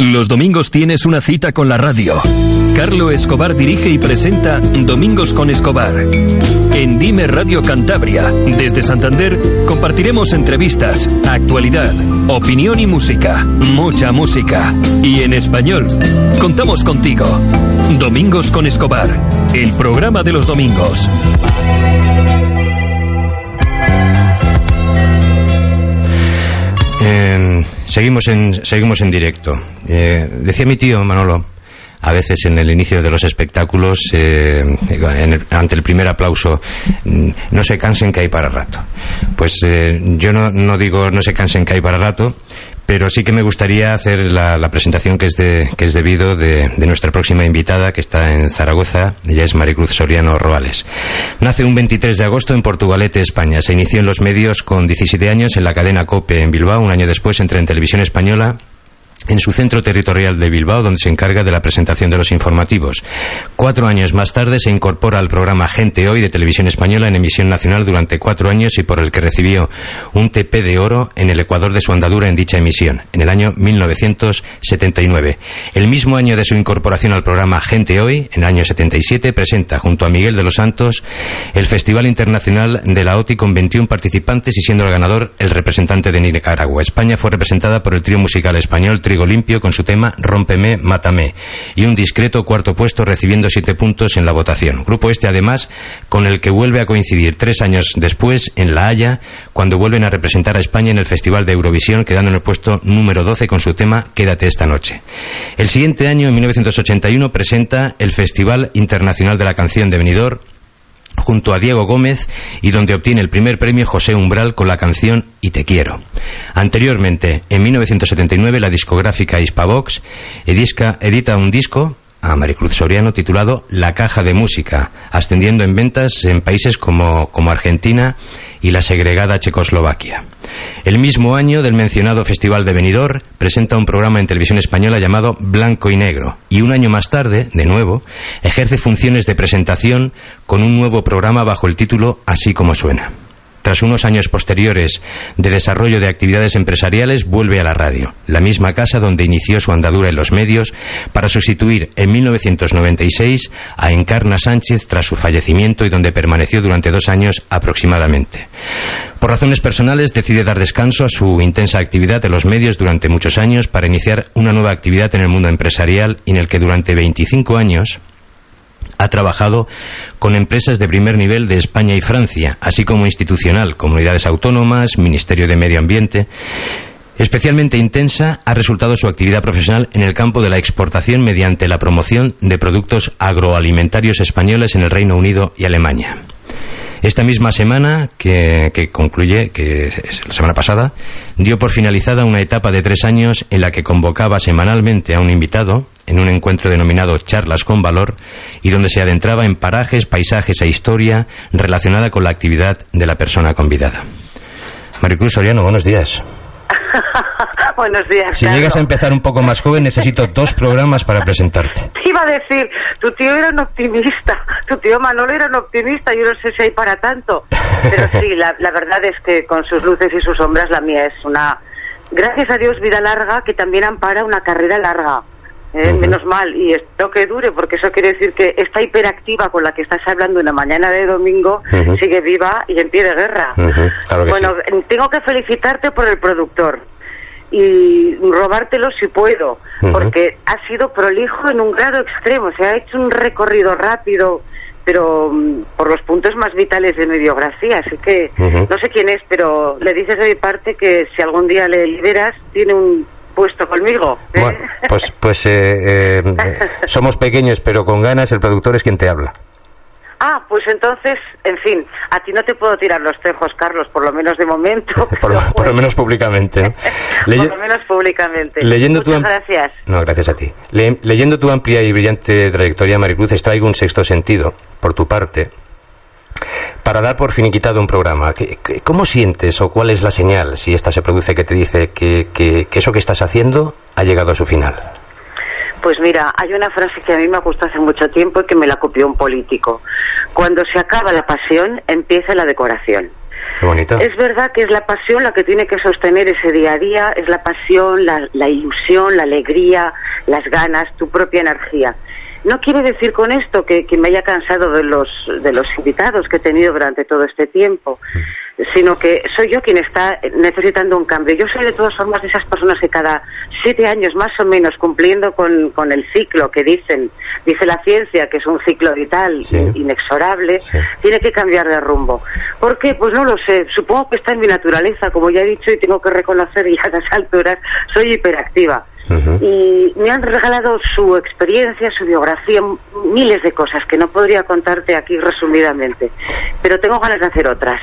Los domingos tienes una cita con la radio. Carlo Escobar dirige y presenta Domingos con Escobar. En Dime Radio Cantabria, desde Santander, compartiremos entrevistas, actualidad, opinión y música. Mucha música. Y en español. Contamos contigo. Domingos con Escobar. El programa de los domingos. Eh, seguimos, en, seguimos en directo. Eh, decía mi tío Manolo, a veces en el inicio de los espectáculos, eh, en ante el primer aplauso, mm, no se cansen que hay para rato. Pues eh, yo no, digo no se cansen que hay para rato, pero sí que me gustaría hacer la, presentación que es, de, que es debido de, de nuestra próxima invitada, que está en Zaragoza. Ella es Maricruz Soriano Roales. Nace un 23 de agosto en Portugalete, España. Se inició en los medios con 17 años en la cadena COPE en Bilbao. Un año después entra en Televisión Española en su centro territorial de Bilbao, donde se encarga de la presentación de los informativos. Cuatro años más tarde se incorpora al programa Gente Hoy de Televisión Española en emisión nacional durante cuatro años y por el que recibió un TP de oro en el Ecuador de su andadura en dicha emisión, en el año 1979. El mismo año de su incorporación al programa Gente Hoy, en el año 77, presenta junto a Miguel de los Santos el Festival Internacional de la OTI con 21 participantes y siendo el ganador el representante de Nicaragua. España fue representada por el trío musical español Trigo Limpio con su tema Rómpeme, Mátame y un discreto cuarto puesto recibiendo siete puntos en la votación. Grupo este además con el que vuelve a coincidir tres años después en La Haya cuando vuelven a representar a España en el Festival de Eurovisión quedando en el puesto número 12 con su tema Quédate esta noche. El siguiente año, en 1981, presenta el Festival Internacional de la Canción de Benidorm junto a Diego Gómez y donde obtiene el primer premio José Umbral con la canción Y te quiero. Anteriormente, en 1979, la discográfica Hispavox edita un disco a Maricruz Soriano titulado La Caja de Música, ascendiendo en ventas en países como, como Argentina y la segregada Checoslovaquia. El mismo año del mencionado Festival de Benidorm presenta un programa en televisión española llamado Blanco y Negro y un año más tarde, de nuevo, ejerce funciones de presentación con un nuevo programa bajo el título Así como suena. Tras unos años posteriores de desarrollo de actividades empresariales, vuelve a la radio, la misma casa donde inició su andadura en los medios, para sustituir en 1996 a Encarna Sánchez tras su fallecimiento y donde permaneció durante dos años aproximadamente. Por razones personales, decide dar descanso a su intensa actividad en los medios durante muchos años para iniciar una nueva actividad en el mundo empresarial en el que durante 25 años ha trabajado con empresas de primer nivel de España y Francia, así como institucional, comunidades autónomas, Ministerio de Medio Ambiente. Especialmente intensa ha resultado su actividad profesional en el campo de la exportación mediante la promoción de productos agroalimentarios españoles en el Reino Unido y Alemania. Esta misma semana, que, concluye, que es la semana pasada, dio por finalizada una etapa de tres años en la que convocaba semanalmente a un invitado en un encuentro denominado Charlas con Valor y donde se adentraba en parajes, paisajes e historia relacionada con la actividad de la persona convidada. Maricruz Soriano, buenos días. Buenos días. Si Carlos. llegas a empezar un poco más joven, necesito dos programas para presentarte. Te iba a decir, tu tío era un optimista, tu tío Manolo era un optimista, yo no sé si hay para tanto. Pero sí, la, la verdad es que con sus luces y sus sombras la mía es una, gracias a Dios, vida larga que también ampara una carrera larga. Eh. Menos mal, y espero que dure, porque eso quiere decir que esta hiperactiva con la que estás hablando una mañana de domingo sigue viva y en pie de guerra. Claro bueno, sí. tengo que felicitarte por el productor y robártelo si puedo, porque ha sido prolijo en un grado extremo, se ha hecho un recorrido rápido, pero mm, por los puntos más vitales de mi biografía, así que no sé quién es, pero le dices de mi parte que si algún día le liberas, tiene un puesto conmigo. ¿eh? Bueno, pues, pues eh, eh, somos pequeños, pero con ganas el productor es quien te habla. Ah, pues entonces, en fin, a ti no te puedo tirar los tejos, Carlos, por lo menos de momento. Por, lo- por lo menos públicamente. ¿no? por lo menos públicamente. leyendo tu Muchas am- gracias. No, gracias a ti. Le- leyendo tu amplia y brillante trayectoria, Maricruz, extraigo un sexto sentido, por tu parte, para dar por finiquitado un programa. ¿Qué- qué- ¿Cómo sientes o cuál es la señal, si esta se produce, que te dice que, que- que eso que estás haciendo ha llegado a su final? Pues mira, hay una frase que a mí me gustó hace mucho tiempo y que me la copió un político. Cuando se acaba la pasión, empieza la decoración. Qué bonito. Es verdad que es la pasión la que tiene que sostener ese día a día, es la pasión, la, la ilusión, la alegría, las ganas, tu propia energía. No quiero decir con esto que, que, me haya cansado de los, de los invitados que he tenido durante todo este tiempo, sino que soy yo quien está necesitando un cambio. Yo soy de todas formas de esas personas que cada siete años más o menos, cumpliendo con, con el ciclo que dicen, dice la ciencia, que es un ciclo vital Sí. inexorable, Sí. tiene que cambiar de rumbo. ¿Por qué? Pues no lo sé. Supongo que está en mi naturaleza, como ya he dicho, y tengo que reconocer, y a las alturas soy hiperactiva. Y me han regalado su experiencia, su biografía, miles de cosas que no podría contarte aquí resumidamente. Pero tengo ganas de hacer otras.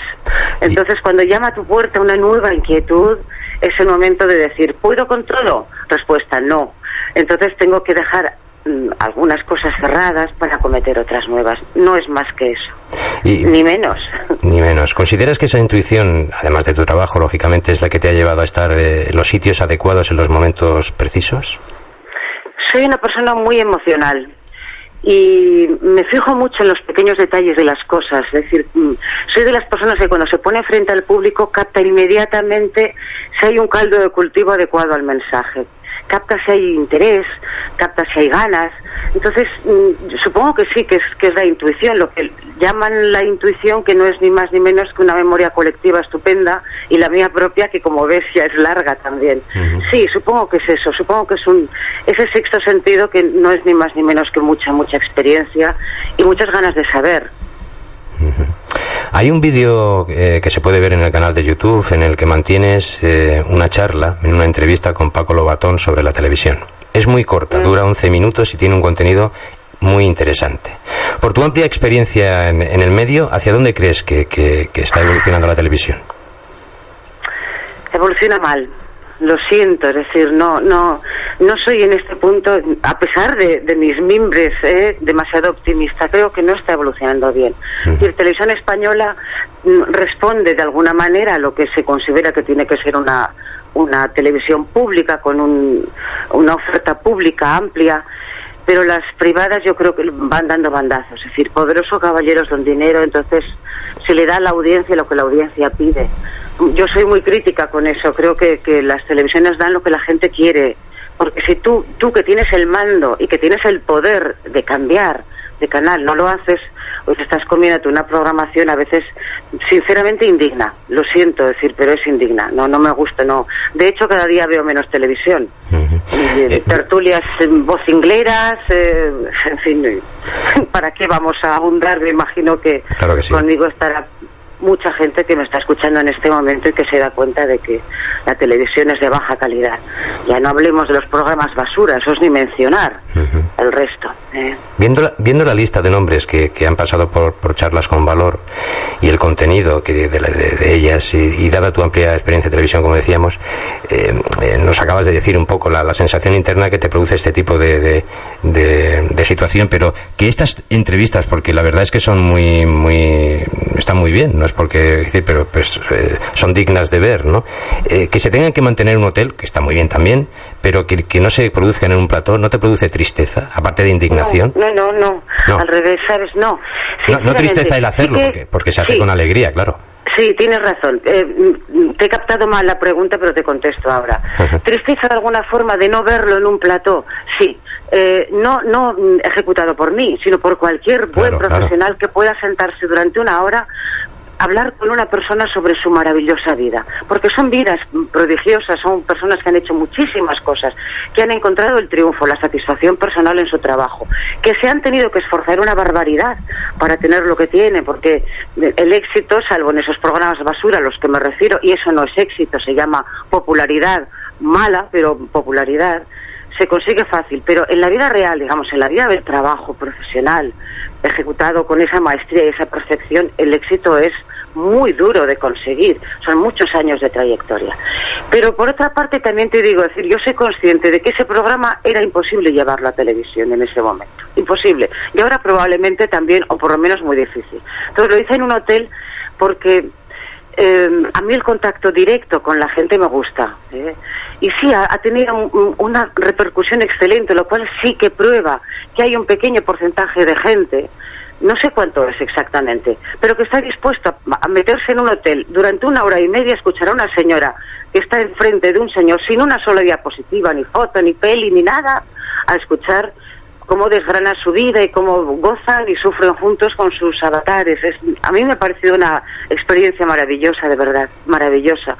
Entonces, cuando llama a tu puerta una nueva inquietud, es el momento de decir, ¿puedo con todo? Respuesta, no. Entonces tengo que dejar algunas cosas cerradas para cometer otras nuevas. No es más que eso. Y, Ni menos. Ni menos. ¿Consideras que esa intuición, además de tu trabajo, lógicamente, es la que te ha llevado a estar eh, en los sitios adecuados en los momentos precisos? Soy una persona muy emocional y me fijo mucho en los pequeños detalles de las cosas. Es decir, mm, soy de las personas que cuando se pone frente al público capta inmediatamente si hay un caldo de cultivo adecuado al mensaje. Capta si hay interés, capta si hay ganas. Entonces, mm, supongo que sí, que es, que es la intuición, lo que llaman la intuición, que no es ni más ni menos que una memoria colectiva estupenda, y la mía propia, que como ves ya es larga también. Sí, supongo que es eso, supongo que es un ese sexto sentido que no es ni más ni menos que mucha, mucha experiencia y muchas ganas de saber. Hay un vídeo eh, que se puede ver en el canal de YouTube en el que mantienes eh, una charla, en una entrevista con Paco Lobatón sobre la televisión. Es muy corta, dura 11 minutos y tiene un contenido muy interesante. Por tu amplia experiencia en, en el medio, ¿hacia dónde crees que, que- que está evolucionando la televisión? Evoluciona mal. Lo siento, es decir, no, no, no soy en este punto, a pesar de, de mis mimbres, eh, demasiado optimista. Creo que no está evolucionando bien. Es decir, Televisión Española mm, responde de alguna manera a lo que se considera que tiene que ser una, una televisión pública con un, una oferta pública amplia pero las privadas yo creo que van dando bandazos, es decir, poderosos caballeros don dinero, entonces se le da a la audiencia lo que la audiencia pide. Yo soy muy crítica con eso, creo que, que las televisiones dan lo que la gente quiere, porque si tú, tú que tienes el mando y que tienes el poder de cambiar de canal, no lo haces, pues estás comiéndote una programación a veces sinceramente indigna, lo siento decir, pero es indigna, no, no me gusta, no. De hecho, cada día veo menos televisión. Eh, tertulias eh, vocingleras, eh, en fin, ¿para qué vamos a abundar? Me imagino que, Claro que sí. conmigo estará mucha gente que me está escuchando en este momento y que se da cuenta de que la televisión es de baja calidad. Ya no hablemos de los programas basura, eso es ni mencionar el resto. ¿eh? Viendo la, viendo la lista de nombres que, que han pasado por, por charlas con valor y el contenido que de, de- de ellas y, y dada tu amplia experiencia de televisión, como decíamos, eh, eh, nos acabas de decir un poco la, la sensación interna que te produce este tipo de, de, de- de situación, pero que estas entrevistas, porque la verdad es que son muy, muy, están muy bien, no es porque decir, pero pues eh, son dignas de ver, ¿no? Eh, que se tengan que mantener en un hotel, que está muy bien también, pero que, que no se produzcan en un plató, ¿no te produce tristeza, aparte de indignación? No, no, no, No. al revés, ¿sabes? No. No, tristeza el hacerlo, sí que- porque, porque se hace sí, con alegría, claro. Sí, tienes razón. Eh, te he captado mal la pregunta, pero te contesto ahora. Tristeza de alguna forma de no verlo en un plató, sí. Eh, no, no mm, ejecutado por mí, sino por cualquier buen Claro, claro. profesional que pueda sentarse durante una hora hablar con una persona sobre su maravillosa vida, porque son vidas prodigiosas, son personas que han hecho muchísimas cosas, que han encontrado el triunfo, la satisfacción personal en su trabajo, que se han tenido que esforzar una barbaridad para tener lo que tienen, porque el éxito, salvo en esos programas basura a los que me refiero, y eso no es éxito, se llama popularidad mala, pero popularidad, se consigue fácil, pero en la vida real, digamos, en la vida del trabajo profesional, ejecutado con esa maestría y esa perfección, el éxito es muy duro de conseguir, son muchos años de trayectoria. Pero por otra parte también te digo, decir, yo soy consciente de que ese programa era imposible llevarlo a televisión en ese momento, imposible. Y ahora probablemente también, o por lo menos muy difícil. Entonces lo hice en un hotel porque eh, a mí el contacto directo con la gente me gusta. ¿eh? Y sí, ha, ha tenido un- una repercusión excelente, lo cual sí que prueba que hay un pequeño porcentaje de gente no sé cuánto es exactamente, pero que está dispuesto a meterse en un hotel durante una hora y media a escuchar a una señora que está enfrente de un señor sin una sola diapositiva, ni foto, ni peli, ni nada, a escuchar cómo desgrana su vida y cómo gozan y sufren juntos con sus avatares. Es, a mí me ha parecido una experiencia maravillosa, de verdad, maravillosa.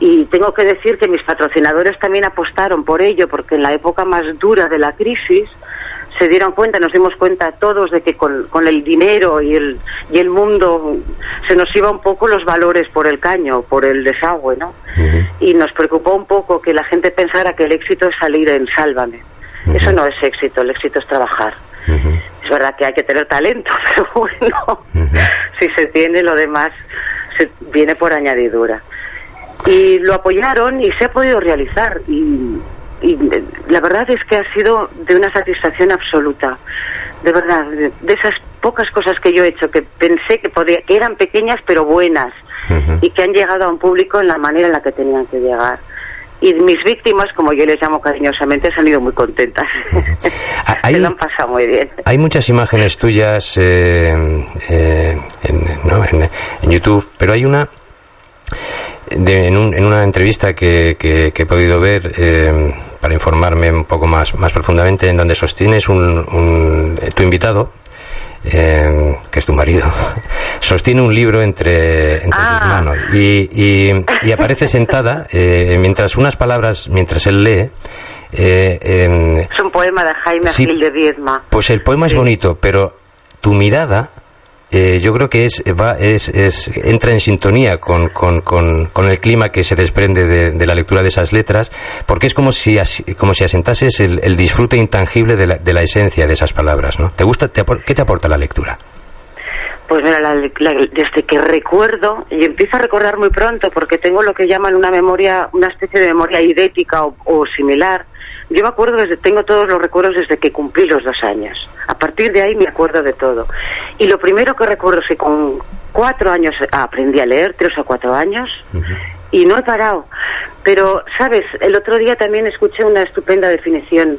Y tengo que decir que mis patrocinadores también apostaron por ello, porque en la época más dura de la crisis se dieron cuenta, nos dimos cuenta todos de que con, el dinero y el, y el mundo se nos iba un poco los valores por el caño, por el desagüe, ¿no? Y nos preocupó un poco que la gente pensara que el éxito es salir en Sálvame. Eso no es éxito, el éxito es trabajar. Es verdad que hay que tener talento, pero bueno, si se tiene lo demás, se viene por añadidura. Y lo apoyaron y se ha podido realizar. Y, la verdad es que ha sido de una satisfacción absoluta. De verdad, de, esas pocas cosas que yo he hecho que pensé que, podía, que eran pequeñas pero buenas y que han llegado a un público en la manera en la que tenían que llegar y mis víctimas, como yo les llamo cariñosamente, han ido muy contentas. Se lo han pasado muy bien. Hay muchas imágenes tuyas eh, eh, en, YouTube, pero hay una en, una entrevista que, he podido ver eh, para informarme un poco más, más profundamente, en donde sostienes un, tu invitado, que es tu marido, sostiene un libro entre, entre sus ah. manos y, y, aparece sentada eh, mientras unas palabras, mientras él lee. Eh, es un poema de Jaime Gil de Viedma. Pues el poema es bonito, pero tu mirada eh, yo creo que es, va, es, es, entra en sintonía con, con, con, el clima que se desprende de, la lectura de esas letras, porque es como si, como si asentases el, el disfrute intangible de la, de la, esencia de esas palabras. ¿no? ¿Te gusta, ¿Qué te aporta la lectura? Pues mira, desde que recuerdo, y empiezo a recordar muy pronto, porque tengo lo que llaman una memoria, una especie de memoria idética o similar, yo me acuerdo desde, tengo todos los recuerdos desde que cumplí los dos años. A partir de ahí me acuerdo de todo. Y lo primero que recuerdo es que con cuatro años aprendí a leer, tres o cuatro años, y no he parado. Pero, ¿sabes? El otro día también escuché una estupenda definición.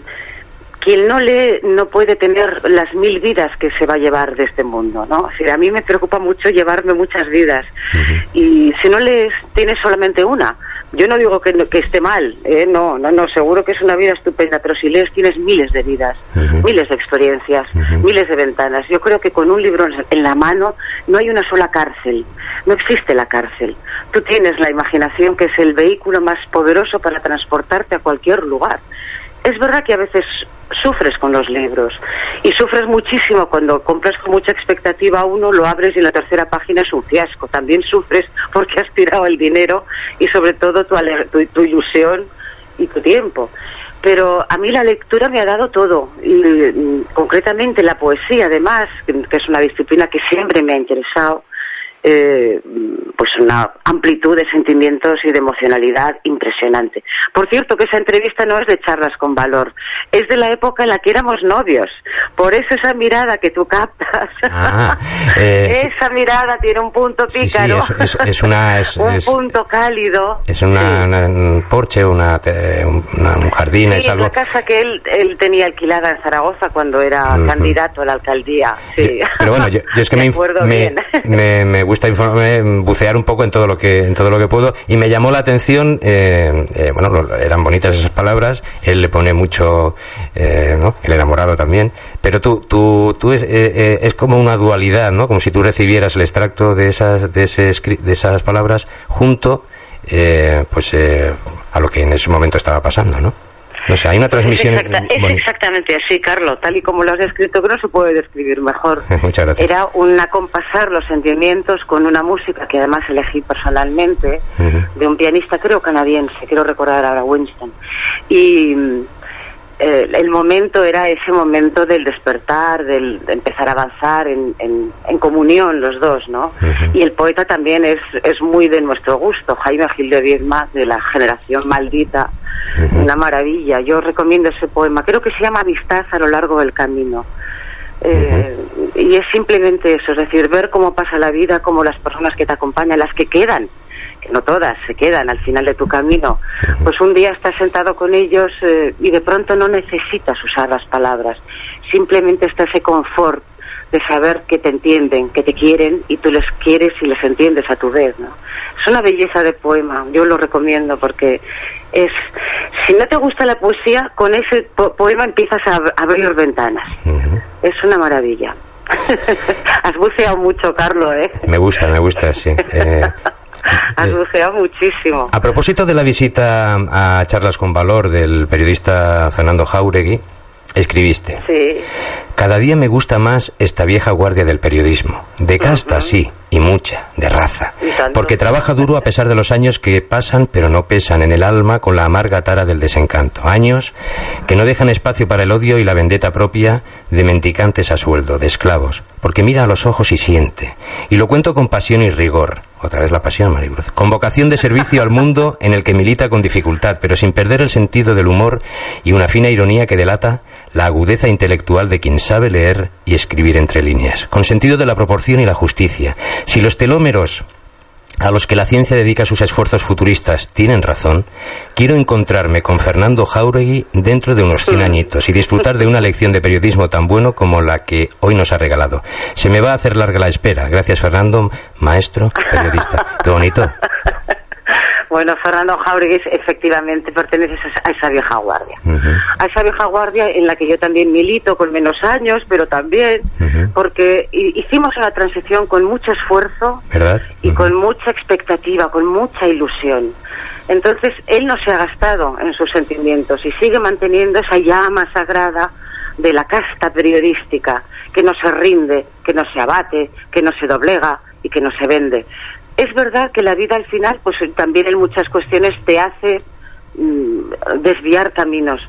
Quien no lee no puede tener las mil vidas que se va a llevar de este mundo, ¿no? O a mí me preocupa mucho llevarme muchas vidas. Y si no lees, tienes solamente una yo no digo que, que esté mal, ¿eh? no, no, no, seguro que es una vida estupenda, pero si lees tienes miles de vidas, miles de experiencias, miles de ventanas. Yo creo que con un libro en la mano no hay una sola cárcel, no existe la cárcel. Tú tienes la imaginación que es el vehículo más poderoso para transportarte a cualquier lugar. Es verdad que a veces sufres con los libros y sufres muchísimo cuando compras con mucha expectativa uno, lo abres y la tercera página es un fiasco. También sufres porque has tirado el dinero y sobre todo tu, tu, ilusión y tu tiempo pero a mí la lectura me ha dado todo, y, mm, concretamente la poesía, además, que, es una disciplina que siempre me ha interesado, eh, pues una amplitud de sentimientos y de emocionalidad impresionante. Por cierto, que esa entrevista no es de charlas con valor, es de la época en la que éramos novios. Por eso esa mirada que tú captas, ah, eh, esa mirada tiene un punto pícaro, es, una, un punto cálido. Es una, un porche, una, un jardín, es algo. una casa que él, él tenía alquilada en Zaragoza cuando era candidato a la alcaldía. Sí. Pero bueno, yo, es que me, me, me, gusta bucear un poco en todo lo que en todo lo que puedo. Y me llamó la atención eh, eh, bueno eran bonitas esas palabras. Él le pone mucho eh, ¿no? el enamorado también. Pero tú tú tú es, es como una dualidad no como si tú recibieras el extracto de esas de ese de esas palabras junto pues a lo que en ese momento estaba pasando no no sé, hay una transmisión. Es, exactamente así, Carlos. Tal y como lo has descrito, que no se puede describir mejor. Muchas gracias. Era un acompasar los sentimientos con una música que además elegí personalmente, de un pianista, creo canadiense, quiero recordar ahora Winston. Y eh, el momento era ese momento del despertar, del de empezar a avanzar en, en, comunión los dos, ¿no? Y el poeta también es, es muy de nuestro gusto, Jaime Gil de Viedma, de la generación maldita, una maravilla. Yo recomiendo ese poema, creo que se llama Amistad a lo largo del camino. Eh, y es simplemente eso, es decir, ver cómo pasa la vida, cómo las personas que te acompañan, las que quedan, que no todas, se quedan al final de tu camino, pues un día estás sentado con ellos eh, y de pronto no necesitas usar las palabras, simplemente está ese confort de saber que te entienden, que te quieren y tú les quieres y les entiendes a tu vez, ¿no? Es una belleza de poema, yo lo recomiendo porque es, si no te gusta la poesía, con ese poema empiezas a, abrir ventanas. Es una maravilla. Has buceado mucho, Carlos, ¿eh? Me gusta, me gusta, sí. Eh, Has eh, buceado muchísimo. A propósito de la visita a Charlas con Valor del periodista Fernando Jauregui, escribiste. Sí. Cada día me gusta más esta vieja guardia del periodismo. De casta, sí, y mucha, de raza. Porque trabaja duro a pesar de los años que pasan pero no pesan en el alma con la amarga tara del desencanto. Años que no dejan espacio para el odio y la vendetta propia de mendicantes a sueldo, de esclavos. Porque mira a los ojos y siente. Y lo cuento con pasión y rigor. Otra vez la pasión, Maribruz. Con vocación de servicio al mundo en el que milita con dificultad, pero sin perder el sentido del humor y una fina ironía que delata la agudeza intelectual de quien sabe leer y escribir entre líneas, con sentido de la proporción y la justicia. Si los telómeros a los que la ciencia dedica sus esfuerzos futuristas tienen razón, quiero encontrarme con Fernando Jauregui dentro de unos 100 añitos y disfrutar de una lección de periodismo tan bueno como la que hoy nos ha regalado. Se me va a hacer larga la espera. Gracias, Fernando, maestro, periodista. Qué bonito. Bueno, Fernando Jauregui efectivamente pertenece a esa vieja guardia. A esa vieja guardia en la que yo también milito con menos años, pero también porque hicimos una transición con mucho esfuerzo y con mucha expectativa, con mucha ilusión. Entonces, él no se ha gastado en sus sentimientos y sigue manteniendo esa llama sagrada de la casta periodística, que no se rinde, que no se abate, que no se doblega y que no se vende es verdad que la vida al final, pues también en muchas cuestiones te hace mm, desviar caminos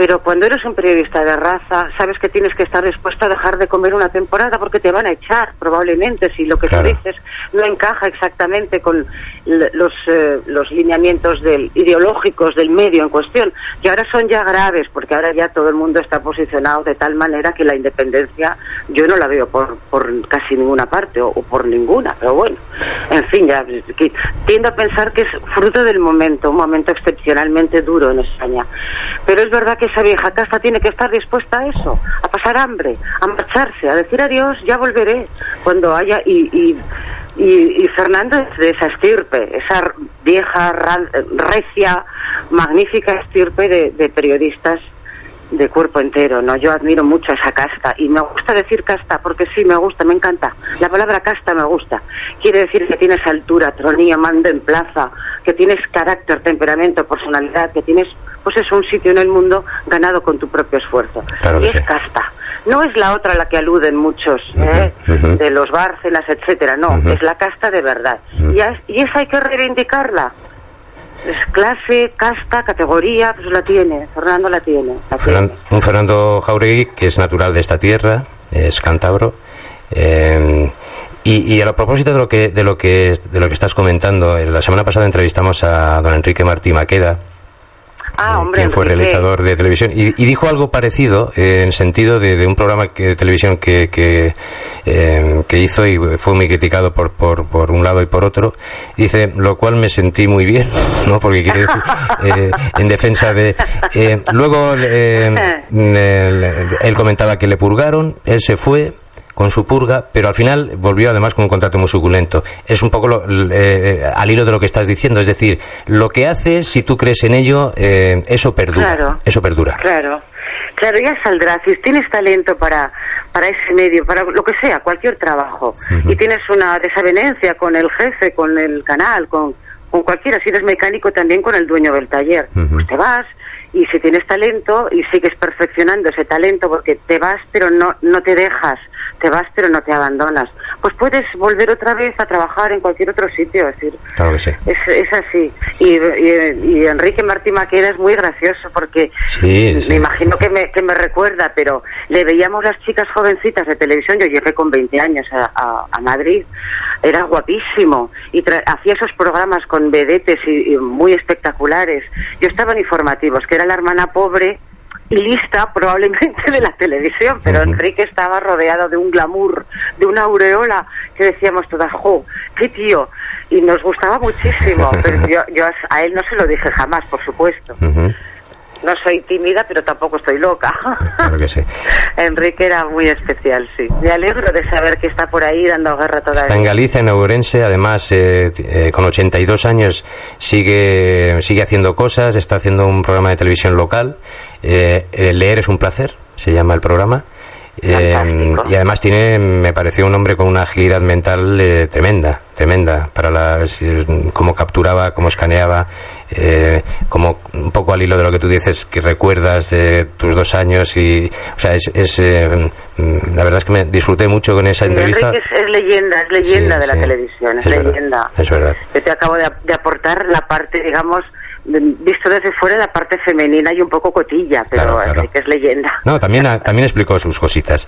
pero cuando eres un periodista de raza, sabes que tienes que estar dispuesto a dejar de comer una temporada porque te van a echar, probablemente, si lo que tú dices no encaja exactamente con los, eh, los lineamientos del, ideológicos del medio en cuestión, y ahora son ya graves, porque ahora ya todo el mundo está posicionado de tal manera que la independencia yo no la veo por, por casi ninguna parte, o, por ninguna, pero bueno, en fin, ya tiendo a pensar que es fruto del momento, un momento excepcionalmente duro en España. Pero es verdad que esa vieja casa tiene que estar dispuesta a eso, a pasar hambre, a marcharse, a decir adiós, ya volveré. Cuando haya y, y, y, Fernando es de esa estirpe, esa vieja recia, magnífica estirpe de, de periodistas de cuerpo entero, ¿no? Yo admiro mucho esa casta y me gusta decir casta porque sí, me gusta, me encanta. La palabra casta me gusta. Quiere decir que tienes altura, tronía, mando en plaza, que tienes carácter, temperamento, personalidad, que tienes pues es un sitio en el mundo ganado con tu propio esfuerzo. y es casta. No es la otra a la que aluden muchos, ¿eh? de los Bárcenas, etcétera, no, es la casta de verdad. y, y esa hay que reivindicarla. Es clase, casta, categoría, pues la tiene, Fernando la tiene. un Fernando Jauregui que es natural de esta tierra, es cántabro. Eh, y, y, a propósito de lo que de lo que de lo que estás comentando, la semana pasada entrevistamos a don Enrique Martí Maqueda, Ah, quien fue realizador de televisión, y, dijo algo parecido eh, en sentido de, un programa de televisión que, eh, que, hizo y fue muy criticado por, por, por, un lado y por otro. Dice, lo cual me sentí muy bien, ¿no? Porque quiere decir, eh, en defensa de... luego él comentaba que le purgaron, él se fue, con su purga, pero al final volvió además con un contrato muy suculento. Es un poco lo, eh, al hilo de lo que estás diciendo, es decir, lo que haces, si tú crees en ello, eh, eso perdura. Claro. Eso perdura. Claro. Claro, ya saldrá. Si tienes talento para, para ese medio, para lo que sea, cualquier trabajo, y tienes una desavenencia con el jefe, con el canal, con, con cualquiera, si eres mecánico también con el dueño del taller, pues te vas y si tienes talento y sigues perfeccionando ese talento porque te vas pero no, no te dejas te vas pero no te abandonas. Pues puedes volver otra vez a trabajar en cualquier otro sitio, es decir, claro que sí. es, así. Y, y, Enrique Martí Maqueda es muy gracioso porque me imagino que me, que me recuerda, pero le veíamos las chicas jovencitas de televisión, yo llegué con 20 años a, a, Madrid, era guapísimo y hacía esos programas con vedetes y, muy espectaculares. Yo estaba en informativos, que era la hermana pobre y lista probablemente de la televisión, pero Enrique estaba rodeado de un glamour, de una aureola que decíamos todas, ¡jo! ¡Qué tío! Y nos gustaba muchísimo, pero yo, a él no se lo dije jamás, por supuesto. No soy tímida, pero tampoco estoy loca. Claro que sí. Enrique era muy especial, sí. Me alegro de saber que está por ahí dando guerra todavía. Está en Galicia, en Ourense, además eh, eh, con 82 años sigue, sigue haciendo cosas, está haciendo un programa de televisión local. Eh, leer es un placer, se llama el programa. Eh, y además tiene, me pareció un hombre con una agilidad mental eh, tremenda, tremenda, para las, cómo capturaba, cómo escaneaba, eh, como un poco al hilo de lo que tú dices, que recuerdas de tus dos años y, o sea, es, es mm, la verdad es que me disfruté mucho con esa entrevista. Es, es, leyenda, es leyenda de la televisión, es, leyenda. es verdad. Yo te acabo de, de aportar la parte, digamos, visto desde fuera la parte femenina y un poco cotilla, pero que es leyenda. No, también, también explicó sus cositas.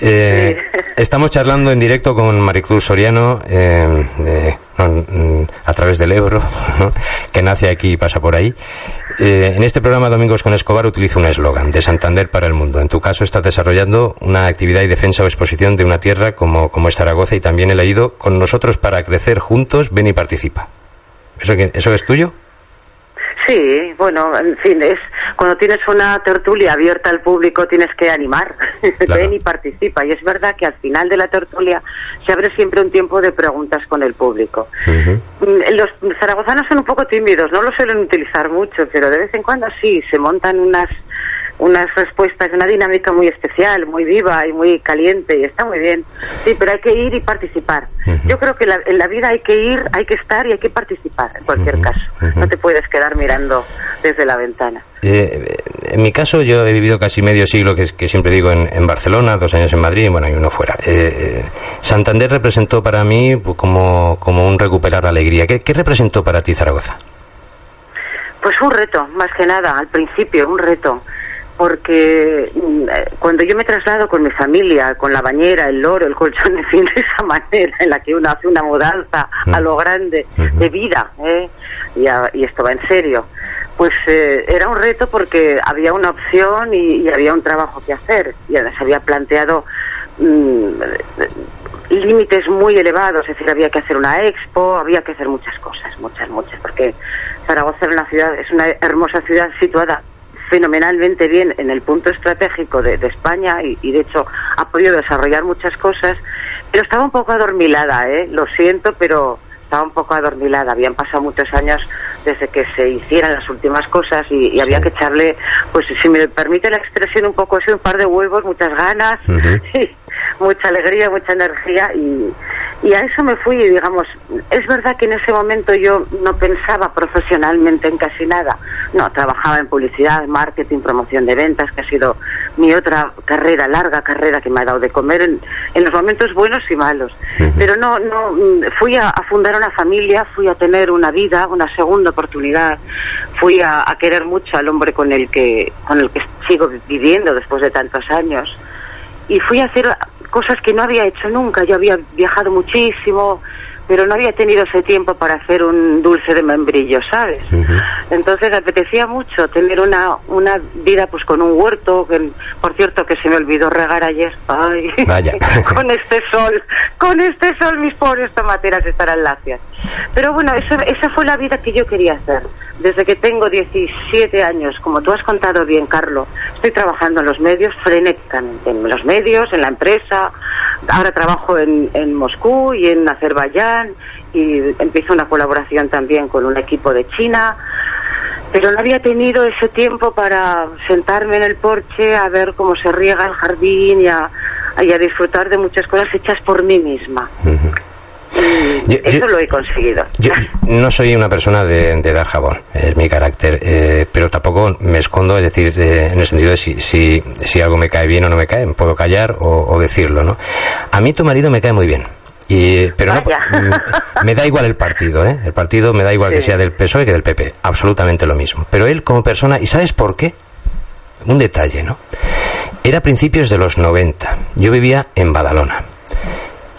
Eh, estamos charlando en directo con Maricruz Soriano eh, a través del Ebro, que nace aquí y pasa por ahí. Eh, en este programa Domingos con Escobar utiliza un eslogan, de Santander para el mundo. En tu caso estás desarrollando una actividad y defensa o exposición de una tierra como, como es Zaragoza y también he leído con nosotros para crecer juntos, ven y participa. ¿Eso, ¿Eso es tuyo? Sí, bueno, en fin, es cuando tienes una tertulia abierta al público tienes que animar, ven y participa. Y es verdad que al final de la tertulia se abre siempre un tiempo de preguntas con el público. Mm, los zaragozanos son un poco tímidos, no lo suelen utilizar mucho, pero de vez en cuando sí, se montan unas unas respuestas, una dinámica muy especial, muy viva y muy caliente, y está muy bien. Sí, pero hay que ir y participar. Yo creo que en la vida hay que ir, hay que estar y hay que participar, en cualquier caso. No te puedes quedar mirando desde la ventana. Eh, en mi caso, yo he vivido casi medio siglo, que, que siempre digo, en, Barcelona, dos años en Madrid, y bueno, y uno fuera. Eh, eh, Santander representó para mí pues, como, como un recuperar alegría. ¿Qué, ¿Qué representó para ti Zaragoza? Pues un reto, más que nada, al principio, un reto porque mm, cuando yo me traslado con mi familia, con la bañera, el loro, el colchón, en fin, de esa manera en la que uno hace una mudanza a lo grande de vida, ¿eh? y, esto va en serio, pues eh, era un reto porque había una opción y, había un trabajo que hacer, y se había planteado mm, límites muy elevados, es decir, había que hacer una expo, había que hacer muchas cosas, muchas, muchas, porque Zaragoza es una ciudad, es una hermosa ciudad situada fenomenalmente bien en el punto estratégico de, España y, de hecho ha podido desarrollar muchas cosas, pero estaba un poco adormilada, ¿eh? lo siento, pero estaba un poco adormilada. Habían pasado muchos años desde que se hicieran las últimas cosas y, había que echarle, pues si me permite la expresión, un poco así, un par de huevos, muchas ganas, mucha alegría, mucha energía y, y a eso me fui, digamos, es verdad que en ese momento yo no pensaba profesionalmente en casi nada, no, trabajaba en publicidad, marketing, promoción de ventas, que ha sido mi otra carrera, larga carrera que me ha dado de comer en, en los momentos buenos y malos, pero no, no, fui a, fundar una familia, fui a tener una vida, una segunda oportunidad, fui a, a querer mucho al hombre con el que, con el que sigo viviendo después de tantos años, y fui a hacer cosas que no había hecho nunca. Yo había viajado muchísimo, pero no había tenido ese tiempo para hacer un dulce de membrillo, ¿sabes? Entonces apetecía mucho tener una, una vida pues con un huerto, que por cierto que se me olvidó regar ayer. Ay, con este sol, con este sol mis pobres tomateras estarán lacias. Pero bueno, esa, esa fue la vida que yo quería hacer. Desde que tengo 17 años, como tú has contado bien, Carlos, estoy trabajando en los medios frenéticamente, en los medios, en la empresa. Ahora trabajo en, en Moscú y en Azerbaiyán y empiezo una colaboración también con un equipo de China pero no había tenido ese tiempo para sentarme en el porche a ver cómo se riega el jardín y a, disfrutar de muchas cosas hechas por mí misma. Eso lo he conseguido. Yo no soy una persona de, dar jabón, es mi carácter, eh, pero tampoco me escondo, es decir, eh, en el sentido de si, si, si, algo me cae bien o no me cae, puedo callar o, decirlo, ¿no? A mí tu marido me cae muy bien. Y, pero no, me da igual el partido, ¿eh? El partido me da igual que sea del PSOE que del PP, absolutamente lo mismo. Pero él como persona, ¿y sabes por qué? Un detalle, ¿no? Era a principios de los 90. Yo vivía en Badalona.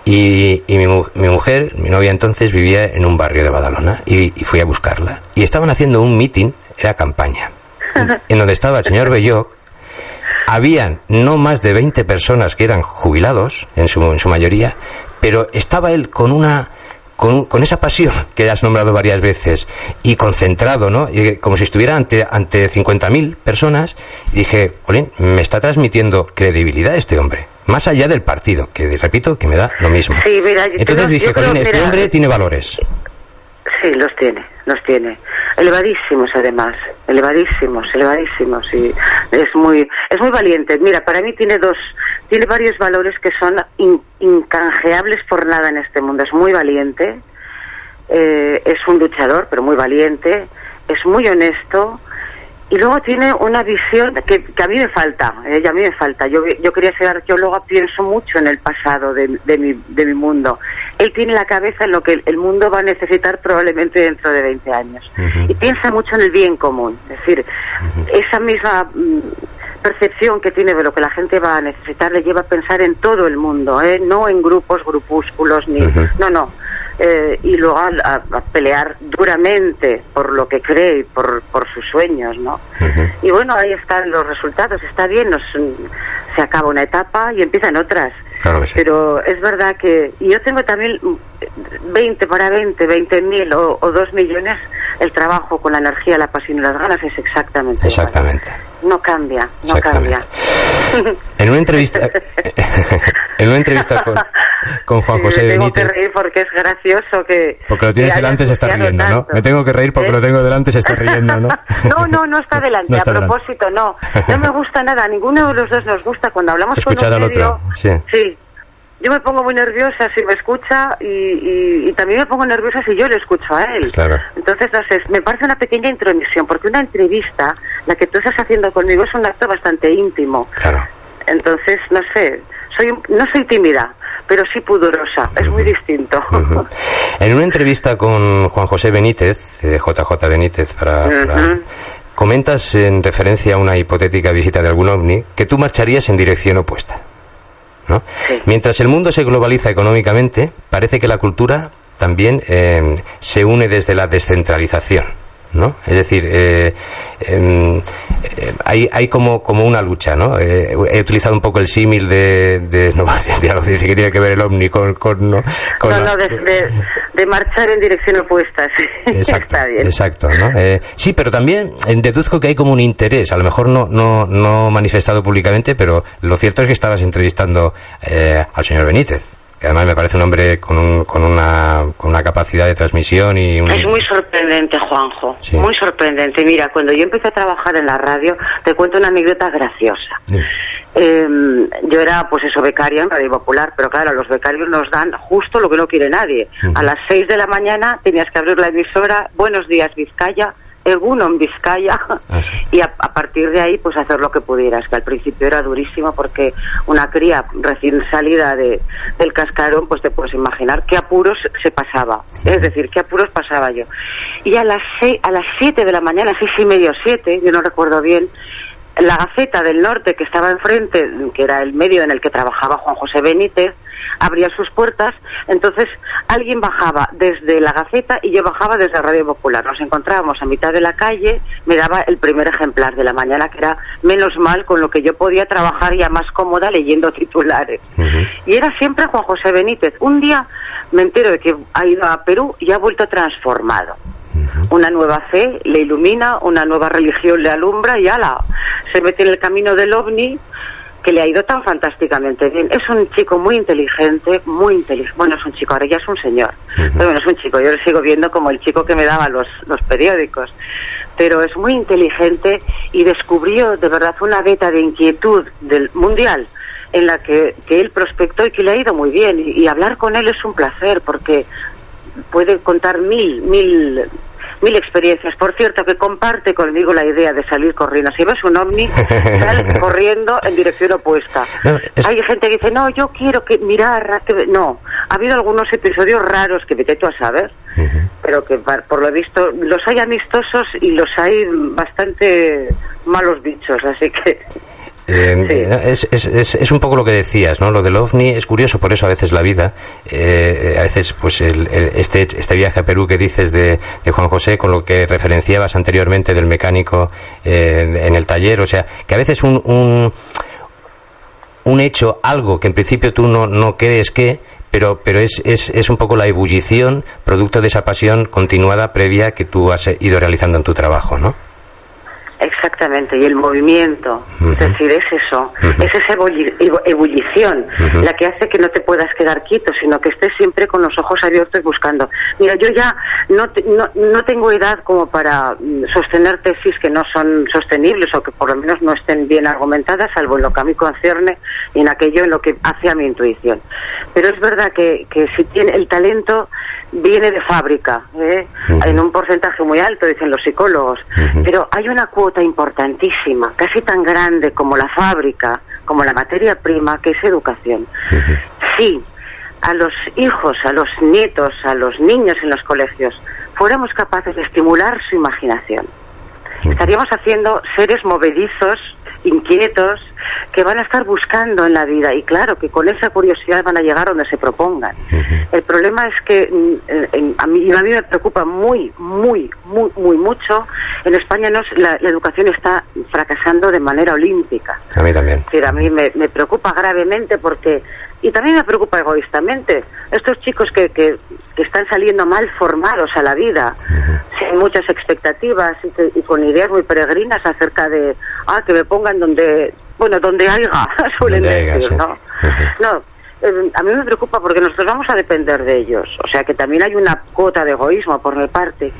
Y, mi, mi, mujer, mi novia entonces, vivía en un barrio de Badalona y, fui a buscarla. Y estaban haciendo un meeting, era campaña, en donde estaba el señor Belloc. Habían no más de 20 personas que eran jubilados, en su, en su mayoría, pero estaba él con una con, con, esa pasión que has nombrado varias veces y concentrado, ¿no? Y como si estuviera ante, ante 50.000 personas, y dije, Olin, me está transmitiendo credibilidad este hombre, más allá del partido, que repito, que me da lo mismo. Sí, mira, Entonces dije, Colín, este hombre tiene valores. Sí, los tiene, los tiene. Elevadísimos además, elevadísimos, elevadísimos y es muy es muy valiente. Mira, para mí tiene dos tiene varios valores que son incanjeables por nada en este mundo. Es muy valiente, eh, es un luchador, pero muy valiente, es muy honesto y luego tiene una visión que, a mí me falta, eh, a mí me falta. Yo, yo quería ser arqueóloga, pienso mucho en el pasado de, mi, de mi mundo. Él tiene la cabeza en lo que el mundo va a necesitar probablemente dentro de 20 años. Y piensa mucho en el bien común. Es decir, esa misma mm, percepción que tiene de lo que la gente va a necesitar le lleva a pensar en todo el mundo, ¿eh? no en grupos, grupúsculos, ni... No, no eh, y luego a, pelear duramente por lo que cree y por, por sus sueños, ¿no? Y bueno, ahí están los resultados, está bien, nos, se acaba una etapa y empiezan otras. Pero es verdad que yo tengo también 20 para 20, 20 mil o, o 2 millones, el trabajo con la energía, la pasión y las ganas es exactamente Exactamente. No cambia, no cambia. En una entrevista, en una entrevista con, con Juan José me tengo que reír porque es gracioso que... Porque lo tienes delante se está riendo, ¿no? Me tengo que reír porque ¿Eh? lo tengo delante se está riendo, ¿no? no, no, no está delante, a propósito, no. No me gusta nada, ninguno de los dos nos gusta cuando hablamos Escuchar con un medio, otro. Sí. sí yo me pongo muy nerviosa si me escucha y, y, también me pongo nerviosa si yo le escucho a él. Claro. Entonces, no sé, me parece una pequeña intromisión, porque una entrevista, la que tú estás haciendo conmigo, es un acto bastante íntimo. Claro. Entonces, no sé, soy no soy tímida, pero sí pudorosa, es muy distinto. En una entrevista con Juan José Benítez, de JJ Benítez, para, comentas en referencia a una hipotética visita de algún ovni que tú marcharías en dirección opuesta. Mientras el mundo se globaliza económicamente, parece que la cultura también eh, se une desde la descentralización. ¿No? Es decir, eh, em, eh, hay, hay como, como una lucha, ¿no? he utilizado un poco el símil de, de, no, de, que tiene que ver el ovni con... con no, no, de, marchar en dirección opuesta, sí. Exacto, exacto, ¿no? sí, pero también deduzco que hay como un interés, a lo mejor no, no, no manifestado públicamente, pero lo cierto es que estabas entrevistando al señor Benítez además me parece un hombre con, un, con, una, con una capacidad de transmisión y Es muy sorprendente, Juanjo, muy sorprendente. Mira, cuando yo empecé a trabajar en la radio, te cuento una anécdota graciosa. Em, yo era, pues eso, becaria en Radio Popular, pero claro, los becarios nos dan justo lo que no quiere nadie. A las seis de la mañana tenías que abrir la emisora, Buenos días, Vizcaya, uno en Vizcaya ah, y a, partir de ahí pues hacer lo que pudieras, que al principio era durísimo porque una cría recién salida de, del cascarón pues te puedes imaginar qué apuros se pasaba, es decir, qué apuros pasaba yo. Y a las seis, a las siete de la mañana, seis y medio, siete, yo no recuerdo bien, la Gaceta del Norte que estaba enfrente, que era el medio en el que trabajaba Juan José Benítez, abría sus puertas, entonces alguien bajaba desde la Gaceta y yo bajaba desde Radio Popular. Nos encontrábamos a mitad de la calle, me daba el primer ejemplar de la mañana, que era menos mal con lo que yo podía trabajar ya más cómoda leyendo titulares. Y era siempre Juan José Benítez. Un día me entero de que ha ido a Perú y ha vuelto transformado. Una nueva fe le ilumina, una nueva religión le alumbra y ala, se mete en el camino del ovni que le ha ido tan fantásticamente bien. Es un chico muy inteligente, muy inteligente. Bueno, es un chico, ahora ya es un señor. Pero bueno, es un chico. Yo lo sigo viendo como el chico que me daba los, los periódicos. Pero es muy inteligente y descubrió de verdad una beta de inquietud del mundial en la que, que él prospectó y que le ha ido muy bien. y hablar con él es un placer porque puede contar mil, mil mil experiencias. Por cierto, que comparte conmigo la idea de salir corriendo. Si ves un ovni, sal corriendo en dirección opuesta. Hay gente que dice, no, yo quiero que mirar. No, ha habido algunos episodios raros que vete tú a saber, pero que por lo visto los hay amistosos y los hay bastante malos bichos, así que... Eh, es, es, es, un poco lo que decías, ¿no? Lo del ovni es curioso, por eso a veces la vida, eh, a veces pues el, este, este viaje a Perú que dices de, Juan José, con lo que referenciabas anteriormente del mecánico eh, en el taller, o sea, que a veces un, un, un hecho, algo que en principio tú no, no crees que, pero, pero es, es, es un poco la ebullición, producto de esa pasión continuada previa que tú has ido realizando en tu trabajo, ¿no? Exactamente, y el movimiento, es decir, es eso, es esa ebullición la que hace que no te puedas quedar quieto, sino que estés siempre con los ojos abiertos buscando. Mira, yo ya no, no, no tengo edad como para mm, sostener tesis que no son sostenibles o que por lo menos no estén bien argumentadas, salvo en lo que a mí concierne y en aquello en lo que hace a mi intuición. Pero es verdad que, que si tiene el talento viene de fábrica, ¿eh? en un porcentaje muy alto, dicen los psicólogos, pero hay una cuota importantísima, casi tan grande como la fábrica, como la materia prima, que es educación. Sí, a los hijos, a los nietos, a los niños en los colegios, fuéramos capaces de estimular su imaginación. Estaríamos haciendo seres movedizos, inquietos, que van a estar buscando en la vida y claro que con esa curiosidad van a llegar donde se propongan. El problema es que mm, a, mí, a mí me preocupa muy, muy, muy, muy mucho. En España no, la, educación está fracasando de manera olímpica. A mí también. a mí me, me preocupa gravemente porque y también me preocupa egoístamente. Estos chicos que, que, están saliendo mal formados a la vida, sin muchas expectativas y, con ideas muy peregrinas acerca de, ah, que me pongan donde, bueno, donde haya, suelen decir, ¿no? No, eh, a mí me preocupa porque nosotros vamos a depender de ellos. O sea que también hay una cuota de egoísmo por mi parte.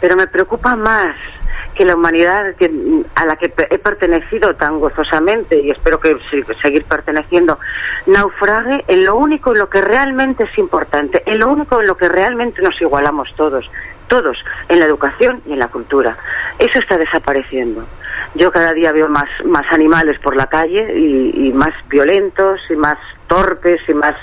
Pero me preocupa más que la humanidad a la que he pertenecido tan gozosamente y espero que seguir perteneciendo naufrague en lo único en lo que realmente es importante, en lo único en lo que realmente nos igualamos todos, todos, en la educación y en la cultura. Eso está desapareciendo. Yo cada día veo más, más animales por la calle y, y más violentos y más torpes y más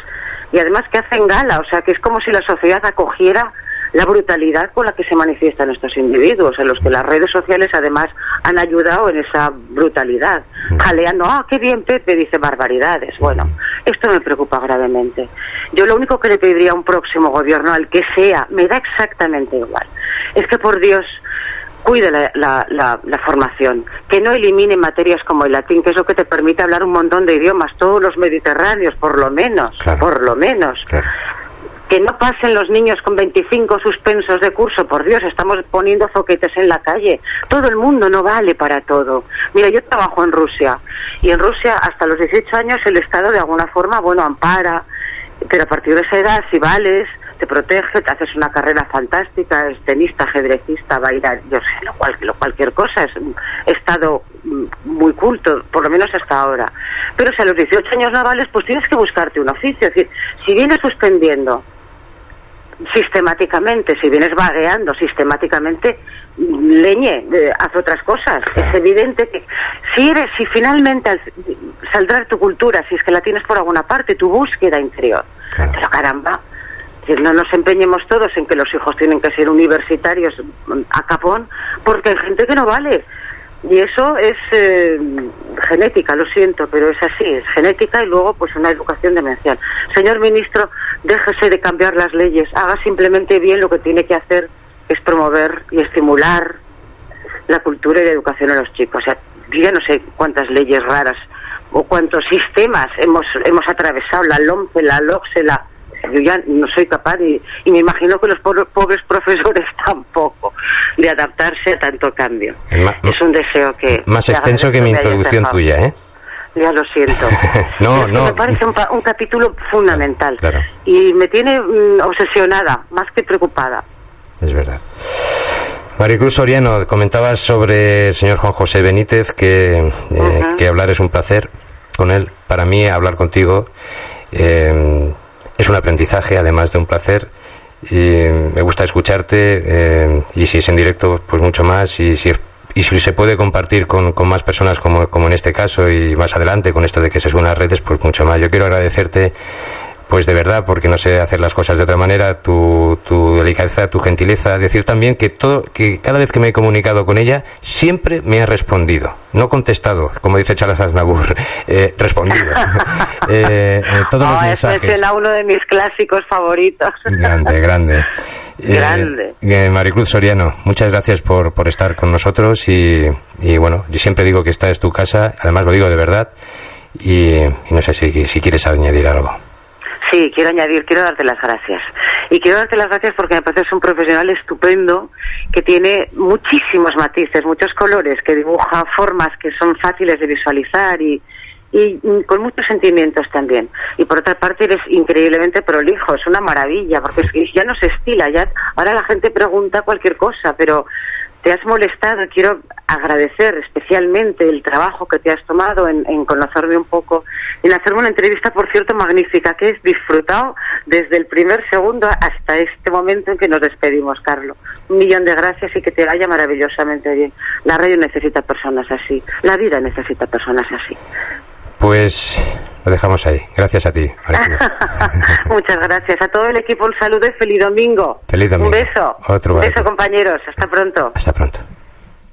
y además que hacen gala, o sea que es como si la sociedad acogiera la brutalidad con la que se manifiestan estos individuos, en los que las redes sociales además han ayudado en esa brutalidad, jaleando, ah, qué bien Pepe dice barbaridades. Bueno, esto me preocupa gravemente. Yo lo único que le pediría a un próximo gobierno, al que sea, me da exactamente igual, es que por Dios cuide la, la, formación, que no elimine materias como el latín, que es lo que te permite hablar un montón de idiomas, todos los mediterráneos, por lo menos, por lo menos que no pasen los niños con 25 suspensos de curso, por Dios, estamos poniendo foquetes en la calle. Todo el mundo no vale para todo. Mira, yo trabajo en Rusia y en Rusia hasta los 18 años el Estado de alguna forma, bueno, ampara, pero a partir de esa edad, si vales, te protege, te haces una carrera fantástica, es tenista, ajedrecista, bailar, yo sé, lo cual, lo, cualquier cosa, es un estado muy culto, por lo menos hasta ahora. Pero si a los 18 años no vales, pues tienes que buscarte un oficio. Es decir, si vienes suspendiendo sistemáticamente, si vienes vagueando sistemáticamente, leñe, haz otras cosas. Es evidente que si eres, si finalmente saldrá tu cultura, si es que la tienes por alguna parte, tu búsqueda interior. Pero caramba, no nos empeñemos todos en que los hijos tienen que ser universitarios a capón, porque hay gente que no vale. Y eso es eh, genética, lo siento, pero es así, es genética y luego pues una educación demencial. Señor ministro, déjese de cambiar las leyes, haga simplemente bien lo que tiene que hacer, es promover y estimular la cultura y la educación a los chicos. O sea, yo ya no sé cuántas leyes raras o cuántos sistemas hemos, hemos atravesado, la LOMCE, la LOCSE, la yo ya no soy capaz y, me imagino que los pobres profesores tampoco de adaptarse a tanto cambio. es un deseo que... Más extenso que mi introducción tuya, ¿eh? Ya lo siento. no, no. Me parece un, capítulo fundamental. Y me tiene mm, obsesionada, más que preocupada. Es verdad. Maricruz Soriano, comentabas sobre el señor Juan José Benítez que, eh, que hablar es un placer con él. Para mí, hablar contigo eh, es un aprendizaje, además de un placer. Y me gusta escucharte eh, y si es en directo, pues mucho más. Y si, y si se puede compartir con, con más personas, como, como en este caso, y más adelante con esto de que se suben las redes, pues mucho más. Yo quiero agradecerte pues de verdad, porque no sé hacer las cosas de otra manera, tu, tu delicadeza, tu gentileza, decir también que todo, que cada vez que me he comunicado con ella, siempre me ha respondido, no contestado, como dice Charles Aznavour, eh, respondido. eh, eh, todos los mensajes. es uno de mis clásicos favoritos. grande, grande. Eh, grande. Eh, Maricruz Soriano, muchas gracias por, por estar con nosotros y, y bueno, yo siempre digo que esta es tu casa, además lo digo de verdad y, y no sé si, si quieres añadir algo. Sí, quiero añadir, quiero darte las gracias. Y quiero darte las gracias porque me parece un profesional estupendo que tiene muchísimos matices, muchos colores, que dibuja formas que son fáciles de visualizar y, y con muchos sentimientos también. Y por otra parte eres increíblemente prolijo, es una maravilla, porque ya no se estila, ya ahora la gente pregunta cualquier cosa, pero te has molestado. Quiero agradecer especialmente el trabajo que te has tomado en, conocerme un poco, en hacerme una entrevista, por cierto, magnífica, que he disfrutado desde el primer segundo hasta este momento en que nos despedimos, Carlos. Un millón de gracias y que te vaya maravillosamente bien. La radio necesita personas así, la vida necesita personas así. Pues lo dejamos ahí. Gracias a ti. Muchas gracias. A todo el equipo un saludo y feliz domingo. Feliz domingo. Un beso. Otro un beso, compañeros. Hasta pronto. Hasta pronto.